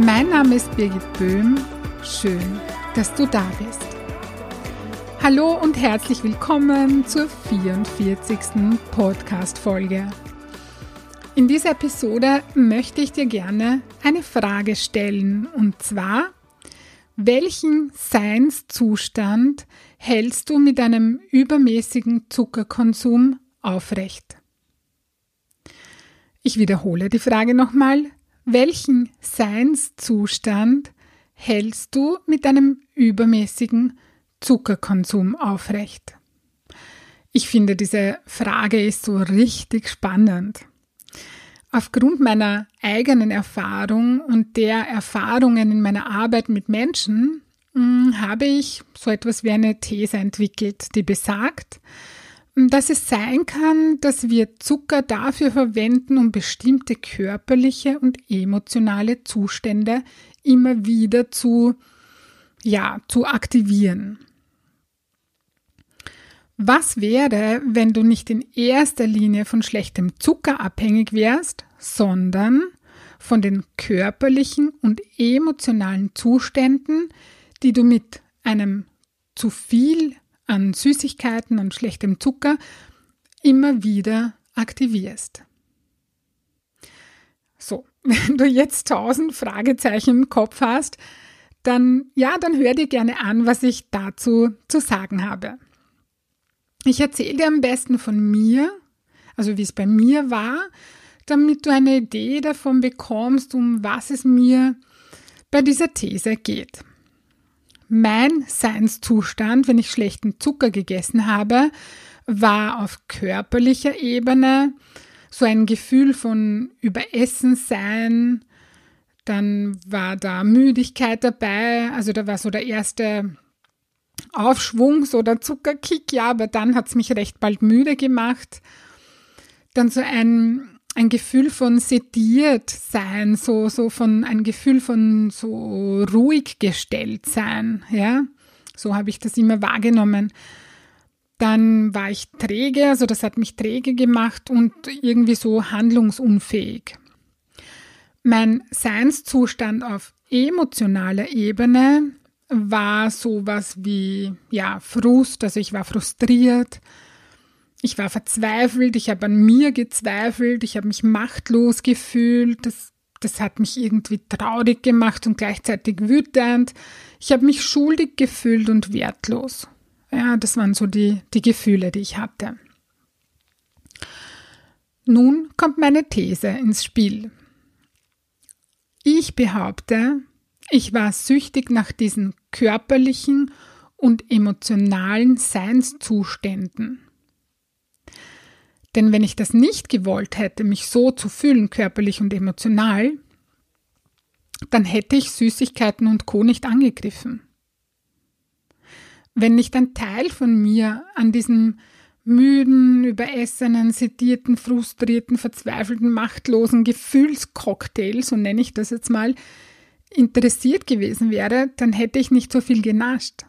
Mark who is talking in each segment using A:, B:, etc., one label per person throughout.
A: Mein Name ist Birgit Böhm. Schön, dass du da bist. Hallo und herzlich willkommen zur 44. Podcast-Folge. In dieser Episode möchte ich dir gerne eine Frage stellen und zwar, welchen Seinszustand hältst du mit einem übermäßigen Zuckerkonsum aufrecht? Ich wiederhole die Frage nochmal. Welchen Seinszustand hältst du mit einem übermäßigen Zuckerkonsum aufrecht? Ich finde, diese Frage ist so richtig spannend. Aufgrund meiner eigenen Erfahrung und der Erfahrungen in meiner Arbeit mit Menschen hm, habe ich so etwas wie eine These entwickelt, die besagt, dass es sein kann, dass wir Zucker dafür verwenden, um bestimmte körperliche und emotionale Zustände immer wieder zu, ja, zu aktivieren. Was wäre, wenn du nicht in erster Linie von schlechtem Zucker abhängig wärst, sondern von den körperlichen und emotionalen Zuständen, die du mit einem zu viel an Süßigkeiten und schlechtem Zucker immer wieder aktivierst. So, wenn du jetzt tausend Fragezeichen im Kopf hast, dann ja, dann hör dir gerne an, was ich dazu zu sagen habe. Ich erzähle dir am besten von mir, also wie es bei mir war, damit du eine Idee davon bekommst, um was es mir bei dieser These geht. Mein Seinszustand, wenn ich schlechten Zucker gegessen habe, war auf körperlicher Ebene so ein Gefühl von Überessen sein. Dann war da Müdigkeit dabei. Also da war so der erste Aufschwung, so der Zuckerkick, ja, aber dann hat es mich recht bald müde gemacht. Dann so ein ein Gefühl von sediert sein, so, so von, ein Gefühl von so ruhig gestellt sein, ja. So habe ich das immer wahrgenommen. Dann war ich träge, also das hat mich träge gemacht und irgendwie so handlungsunfähig. Mein Seinszustand auf emotionaler Ebene war sowas wie, ja, Frust, also ich war frustriert, ich war verzweifelt, ich habe an mir gezweifelt, ich habe mich machtlos gefühlt, das, das hat mich irgendwie traurig gemacht und gleichzeitig wütend. Ich habe mich schuldig gefühlt und wertlos. Ja, das waren so die, die Gefühle, die ich hatte. Nun kommt meine These ins Spiel. Ich behaupte, ich war süchtig nach diesen körperlichen und emotionalen Seinszuständen. Denn wenn ich das nicht gewollt hätte, mich so zu fühlen, körperlich und emotional, dann hätte ich Süßigkeiten und Co. nicht angegriffen. Wenn nicht ein Teil von mir an diesem müden, überessenen, sedierten, frustrierten, verzweifelten, machtlosen Gefühlscocktail, so nenne ich das jetzt mal, interessiert gewesen wäre, dann hätte ich nicht so viel genascht.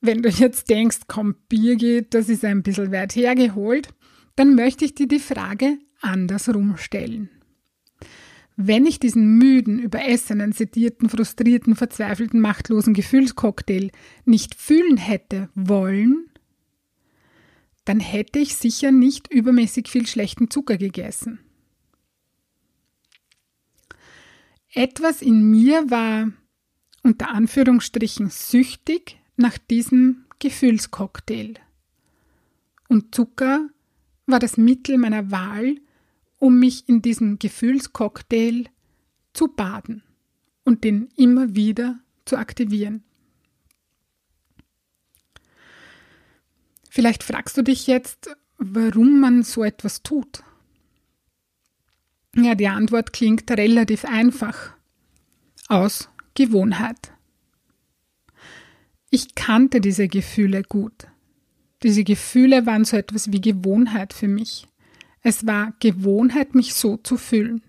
A: Wenn du jetzt denkst, komm, Birgit, das ist ein bisschen weit hergeholt, dann möchte ich dir die Frage andersrum stellen. Wenn ich diesen müden, überessenen, sedierten, frustrierten, verzweifelten, machtlosen Gefühlscocktail nicht fühlen hätte wollen, dann hätte ich sicher nicht übermäßig viel schlechten Zucker gegessen. Etwas in mir war unter Anführungsstrichen süchtig nach diesem Gefühlscocktail. Und Zucker war das Mittel meiner Wahl, um mich in diesem Gefühlscocktail zu baden und den immer wieder zu aktivieren. Vielleicht fragst du dich jetzt, warum man so etwas tut. Ja, die Antwort klingt relativ einfach. aus Gewohnheit. Ich kannte diese Gefühle gut. Diese Gefühle waren so etwas wie Gewohnheit für mich. Es war Gewohnheit, mich so zu fühlen.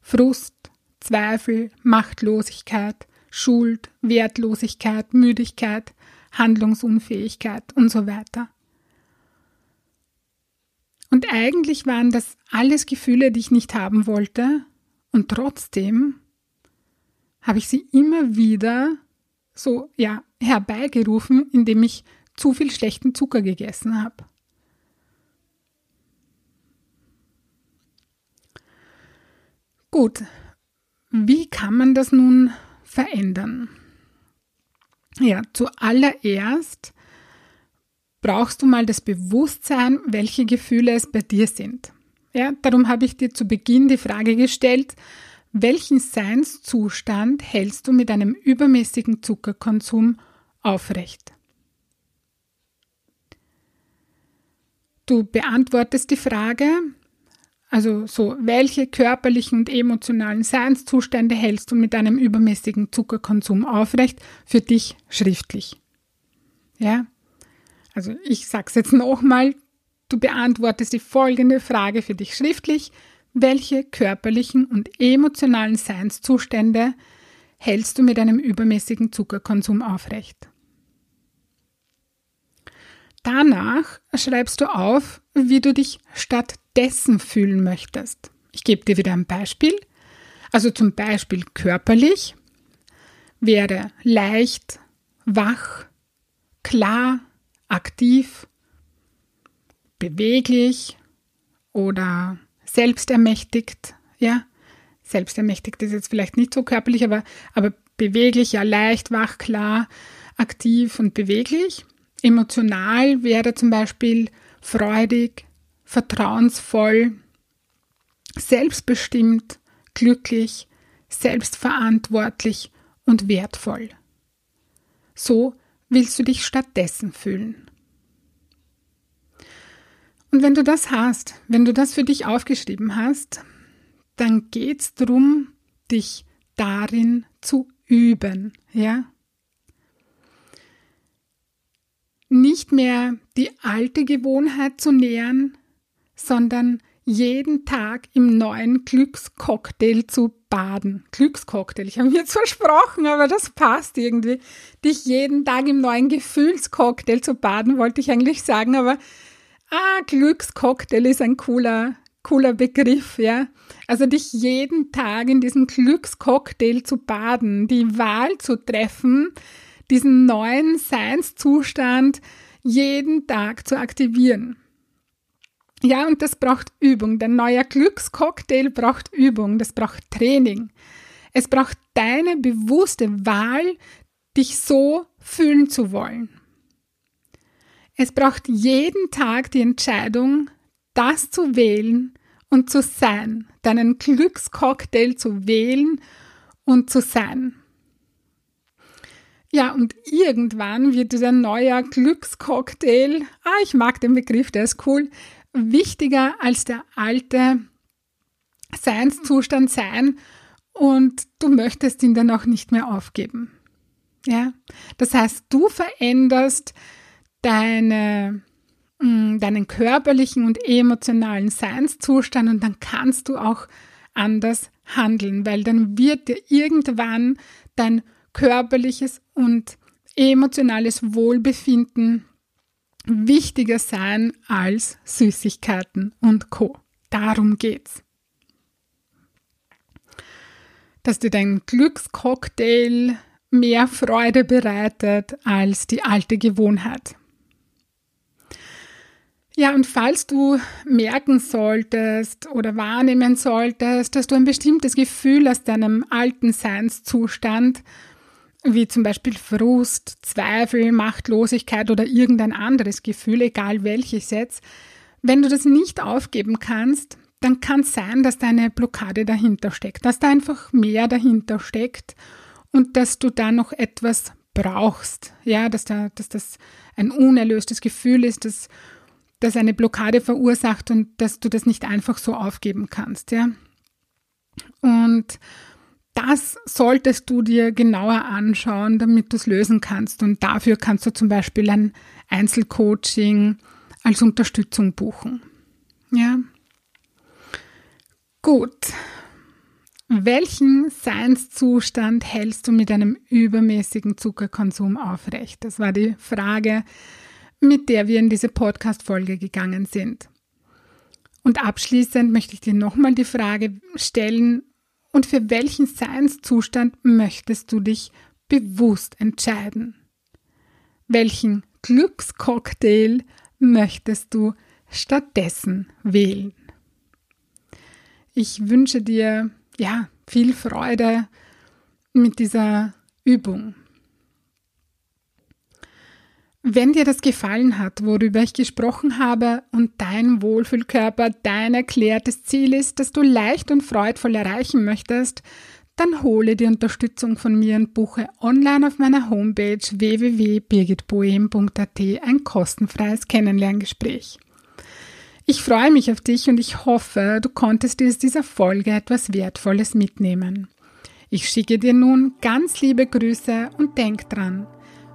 A: Frust, Zweifel, Machtlosigkeit, Schuld, Wertlosigkeit, Müdigkeit, Handlungsunfähigkeit und so weiter. Und eigentlich waren das alles Gefühle, die ich nicht haben wollte, und trotzdem habe ich sie immer wieder so ja herbeigerufen, indem ich zu viel schlechten Zucker gegessen habe. Gut, wie kann man das nun verändern? Ja, zuallererst brauchst du mal das Bewusstsein, welche Gefühle es bei dir sind. Ja, darum habe ich dir zu Beginn die Frage gestellt, welchen Seinszustand hältst du mit einem übermäßigen Zuckerkonsum aufrecht? Du beantwortest die Frage, also so, welche körperlichen und emotionalen Seinszustände hältst du mit einem übermäßigen Zuckerkonsum aufrecht für dich schriftlich? Ja? Also ich sag's jetzt nochmal, du beantwortest die folgende Frage für dich schriftlich. Welche körperlichen und emotionalen Seinszustände hältst du mit einem übermäßigen Zuckerkonsum aufrecht? Danach schreibst du auf, wie du dich stattdessen fühlen möchtest. Ich gebe dir wieder ein Beispiel. Also zum Beispiel körperlich wäre leicht, wach, klar, aktiv, beweglich oder selbstermächtigt. Ja, selbstermächtigt ist jetzt vielleicht nicht so körperlich, aber, aber beweglich, ja, leicht, wach, klar, aktiv und beweglich. Emotional wäre zum Beispiel freudig, vertrauensvoll, selbstbestimmt, glücklich, selbstverantwortlich und wertvoll. So willst du dich stattdessen fühlen. Und wenn du das hast, wenn du das für dich aufgeschrieben hast, dann geht es darum, dich darin zu üben, ja? nicht mehr die alte Gewohnheit zu nähern, sondern jeden Tag im neuen Glückscocktail zu baden. Glückscocktail, ich habe mir jetzt versprochen, aber das passt irgendwie. Dich jeden Tag im neuen Gefühlscocktail zu baden, wollte ich eigentlich sagen, aber ah, Glückscocktail ist ein cooler, cooler Begriff, ja. Also dich jeden Tag in diesem Glückscocktail zu baden, die Wahl zu treffen, diesen neuen Seinszustand jeden Tag zu aktivieren. Ja, und das braucht Übung. Der neue Glückscocktail braucht Übung, das braucht Training. Es braucht deine bewusste Wahl, dich so fühlen zu wollen. Es braucht jeden Tag die Entscheidung, das zu wählen und zu sein, deinen Glückscocktail zu wählen und zu sein. Ja, und irgendwann wird dieser neue Glückscocktail, ah, ich mag den Begriff, der ist cool, wichtiger als der alte Seinszustand sein und du möchtest ihn dann auch nicht mehr aufgeben. Ja, das heißt, du veränderst deine, mm, deinen körperlichen und emotionalen Seinszustand und dann kannst du auch anders handeln, weil dann wird dir irgendwann dein körperliches und emotionales Wohlbefinden wichtiger sein als Süßigkeiten und Co. Darum geht's. Dass dir dein Glückscocktail mehr Freude bereitet als die alte Gewohnheit. Ja, und falls du merken solltest oder wahrnehmen solltest, dass du ein bestimmtes Gefühl aus deinem alten Seinszustand wie zum Beispiel Frust, Zweifel, Machtlosigkeit oder irgendein anderes Gefühl, egal welches jetzt, wenn du das nicht aufgeben kannst, dann kann es sein, dass da eine Blockade dahinter steckt, dass da einfach mehr dahinter steckt und dass du da noch etwas brauchst, ja, dass, da, dass das ein unerlöstes Gefühl ist, dass das eine Blockade verursacht und dass du das nicht einfach so aufgeben kannst, ja. Und das solltest du dir genauer anschauen, damit du es lösen kannst. Und dafür kannst du zum Beispiel ein Einzelcoaching als Unterstützung buchen. Ja. Gut. Welchen Seinszustand hältst du mit einem übermäßigen Zuckerkonsum aufrecht? Das war die Frage, mit der wir in diese Podcast-Folge gegangen sind. Und abschließend möchte ich dir nochmal die Frage stellen, und für welchen Seinszustand möchtest du dich bewusst entscheiden? Welchen Glückscocktail möchtest du stattdessen wählen? Ich wünsche dir ja viel Freude mit dieser Übung. Wenn dir das gefallen hat, worüber ich gesprochen habe und dein Wohlfühlkörper dein erklärtes Ziel ist, das du leicht und freudvoll erreichen möchtest, dann hole die Unterstützung von mir und buche online auf meiner Homepage www.birgitboehm.at ein kostenfreies Kennenlerngespräch. Ich freue mich auf dich und ich hoffe, du konntest dir aus dieser Folge etwas Wertvolles mitnehmen. Ich schicke dir nun ganz liebe Grüße und denk dran,